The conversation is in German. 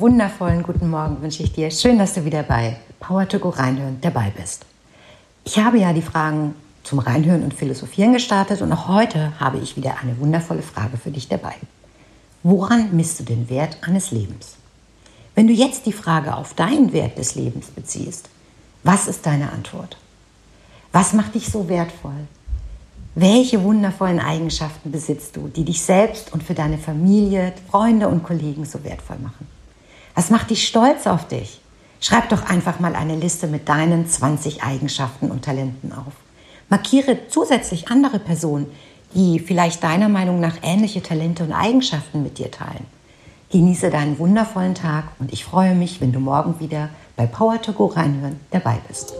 wundervollen guten Morgen wünsche ich dir. Schön, dass du wieder bei Power to Go reinhören dabei bist. Ich habe ja die Fragen zum Reinhören und Philosophieren gestartet und auch heute habe ich wieder eine wundervolle Frage für dich dabei. Woran misst du den Wert eines Lebens? Wenn du jetzt die Frage auf deinen Wert des Lebens beziehst, was ist deine Antwort? Was macht dich so wertvoll? Welche wundervollen Eigenschaften besitzt du, die dich selbst und für deine Familie, Freunde und Kollegen so wertvoll machen? Was macht dich stolz auf dich? Schreib doch einfach mal eine Liste mit deinen 20 Eigenschaften und Talenten auf. Markiere zusätzlich andere Personen, die vielleicht deiner Meinung nach ähnliche Talente und Eigenschaften mit dir teilen. Genieße deinen wundervollen Tag und ich freue mich, wenn du morgen wieder bei Power to Go reinhören dabei bist.